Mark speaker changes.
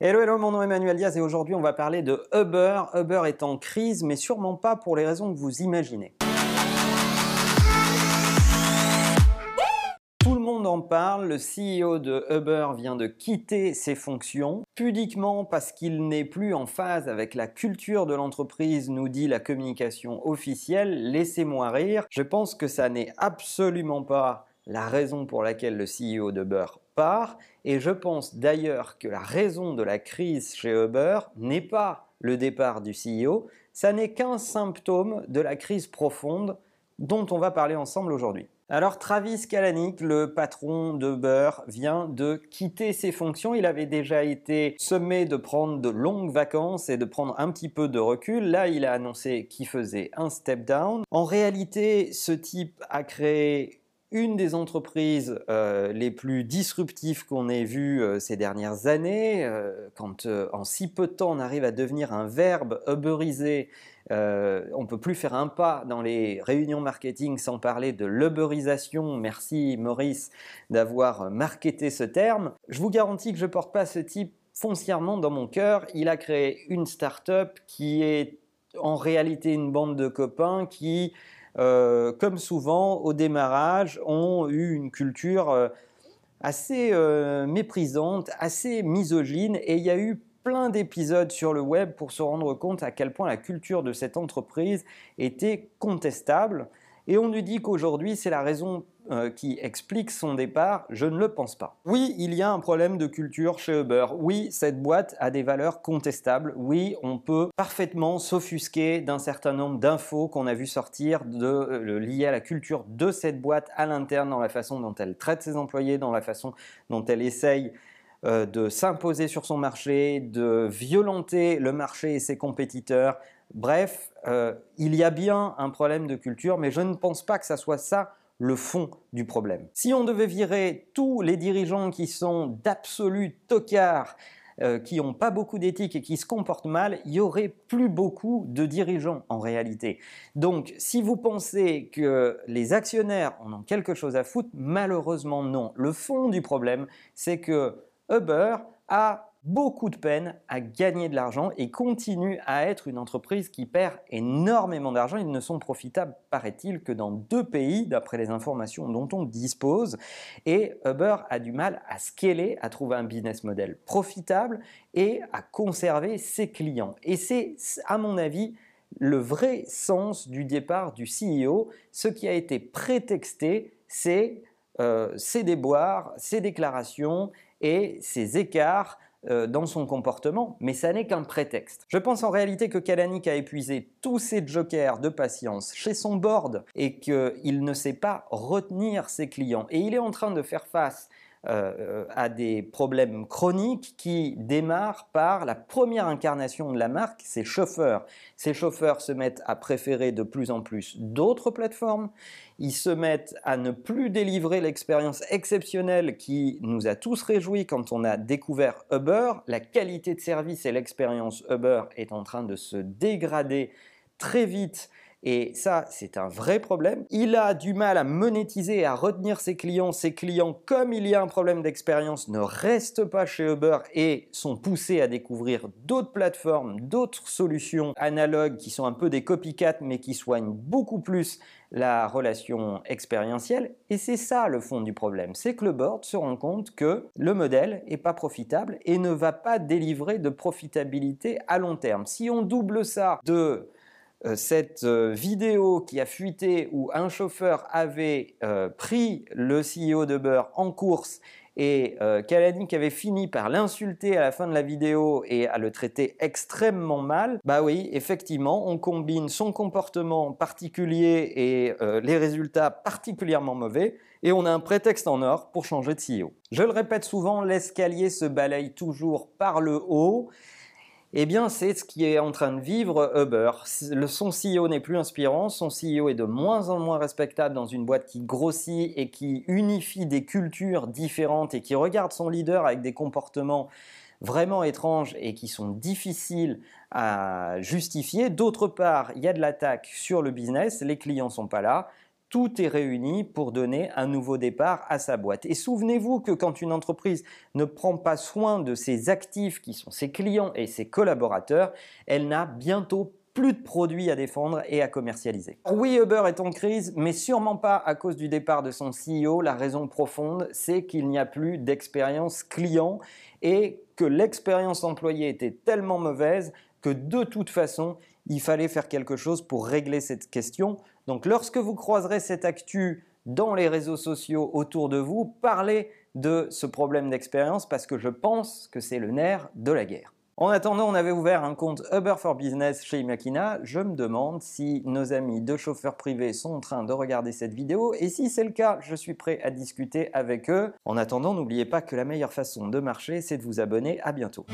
Speaker 1: Hello, hello, mon nom est Emmanuel Diaz et aujourd'hui on va parler de Uber. Uber est en crise, mais sûrement pas pour les raisons que vous imaginez. Tout le monde en parle, le CEO de Uber vient de quitter ses fonctions, pudiquement parce qu'il n'est plus en phase avec la culture de l'entreprise, nous dit la communication officielle. Laissez-moi rire, je pense que ça n'est absolument pas la raison pour laquelle le CEO d'Uber Et je pense d'ailleurs que la raison de la crise chez Uber n'est pas le départ du CEO, ça n'est qu'un symptôme de la crise profonde dont on va parler ensemble aujourd'hui. Alors Travis Kalanick, le patron d'Uber, vient de quitter ses fonctions. Il avait déjà été sommé de prendre de longues vacances et de prendre un petit peu de recul. Là, il a annoncé qu'il faisait un step down. En réalité, ce type a créé une des entreprises euh, les plus disruptives qu'on ait vues euh, ces dernières années, euh, quand en si peu de temps on arrive à devenir un verbe uberiser, on ne peut plus faire un pas dans les réunions marketing sans parler de l'uberisation. Merci Maurice d'avoir marketé ce terme. Je vous garantis que je ne porte pas ce type foncièrement dans mon cœur. Il a créé une start-up qui est en réalité une bande de copains qui euh, comme souvent, au démarrage, ont eu une culture euh, assez euh, méprisante, assez misogyne, et il y a eu plein d'épisodes sur le web pour se rendre compte à quel point la culture de cette entreprise était contestable. Et on nous dit qu'aujourd'hui, c'est la raison euh, qui explique son départ, je ne le pense pas. Oui, il y a un problème de culture chez Uber. Oui, cette boîte a des valeurs contestables. Oui, on peut parfaitement s'offusquer d'un certain nombre d'infos qu'on a vu sortir de, euh, liées à la culture de cette boîte à l'interne, dans la façon dont elle traite ses employés, dans la façon dont elle essaye euh, de s'imposer sur son marché, de violenter le marché et ses compétiteurs. Bref, il y a bien un problème de culture, mais je ne pense pas que ça soit ça le fond du problème. Si on devait virer tous les dirigeants qui sont d'absolus tocards, euh, qui n'ont pas beaucoup d'éthique et qui se comportent mal, il y aurait plus beaucoup de dirigeants en réalité. Donc, si vous pensez que les actionnaires en ont quelque chose à foutre, malheureusement non. Le fond du problème, c'est que Uber a beaucoup de peine à gagner de l'argent et continue à être une entreprise qui perd énormément d'argent. Ils ne sont profitables, paraît-il, que dans deux pays, d'après les informations dont on dispose. Et Uber a du mal à scaler, à trouver un business model profitable et à conserver ses clients. Et c'est, à mon avis, le vrai sens du départ du CEO. Ce qui a été prétexté, c'est euh, ses déboires, ses déclarations et ses écarts dans son comportement, mais ça n'est qu'un prétexte. Je pense en réalité que Kalanick a épuisé tous ses jokers de patience chez son board et qu'il ne sait pas retenir ses clients. Et il est en train de faire face euh, à des problèmes chroniques qui démarrent par la première incarnation de la marque, ses chauffeurs. Ces chauffeurs se mettent à préférer de plus en plus d'autres plateformes, ils se mettent à ne plus délivrer l'expérience exceptionnelle qui nous a tous réjouis quand on a découvert Uber. La qualité de service et l'expérience Uber est en train de se dégrader très vite et ça, c'est un vrai problème. Il a du mal à monétiser et à retenir ses clients. Ses clients, comme il y a un problème d'expérience, ne restent pas chez Uber et sont poussés à découvrir d'autres plateformes, d'autres solutions analogues qui sont un peu des copycats mais qui soignent beaucoup plus la relation expérientielle. Et c'est ça le fond du problème. C'est que le board se rend compte que le modèle n'est pas profitable et ne va pas délivrer de profitabilité à long terme. Si on double ça de cette euh, vidéo qui a fuité où un chauffeur avait euh, pris le CEO de Beurre en course et euh, Kalanick avait fini par l'insulter à la fin de la vidéo et à le traiter extrêmement mal, bah oui, effectivement, on combine son comportement particulier et les résultats particulièrement mauvais, et on a un prétexte en or pour changer de CEO. Je le répète souvent, l'escalier se balaye toujours par le haut, eh bien, c'est ce qui est en train de vivre Uber. son CEO n'est plus inspirant, son CEO est de moins en moins respectable dans une boîte qui grossit et qui unifie des cultures différentes et qui regarde son leader avec des comportements vraiment étranges et qui sont difficiles à justifier. D'autre part, il y a de l'attaque sur le business, les clients sont pas là, tout est réuni pour donner un nouveau départ à sa boîte. Et souvenez-vous que quand une entreprise ne prend pas soin de ses actifs, qui sont ses clients et ses collaborateurs, elle n'a bientôt plus de produits à défendre et à commercialiser. Oui, Uber est en crise, mais sûrement pas à cause du départ de son CEO. La raison profonde, c'est qu'il n'y a plus d'expérience client et que l'expérience employée était tellement mauvaise que de toute façon, il fallait faire quelque chose pour régler cette question. Donc lorsque vous croiserez cette actu dans les réseaux sociaux autour de vous, parlez de ce problème d'expérience parce que je pense que c'est le nerf de la guerre. En attendant, on avait ouvert un compte Uber for Business chez Imakina. Je me demande si nos amis de chauffeurs privés sont en train de regarder cette vidéo et si c'est le cas, je suis prêt à discuter avec eux. En attendant, n'oubliez pas que la meilleure façon de marcher, c'est de vous abonner. À bientôt.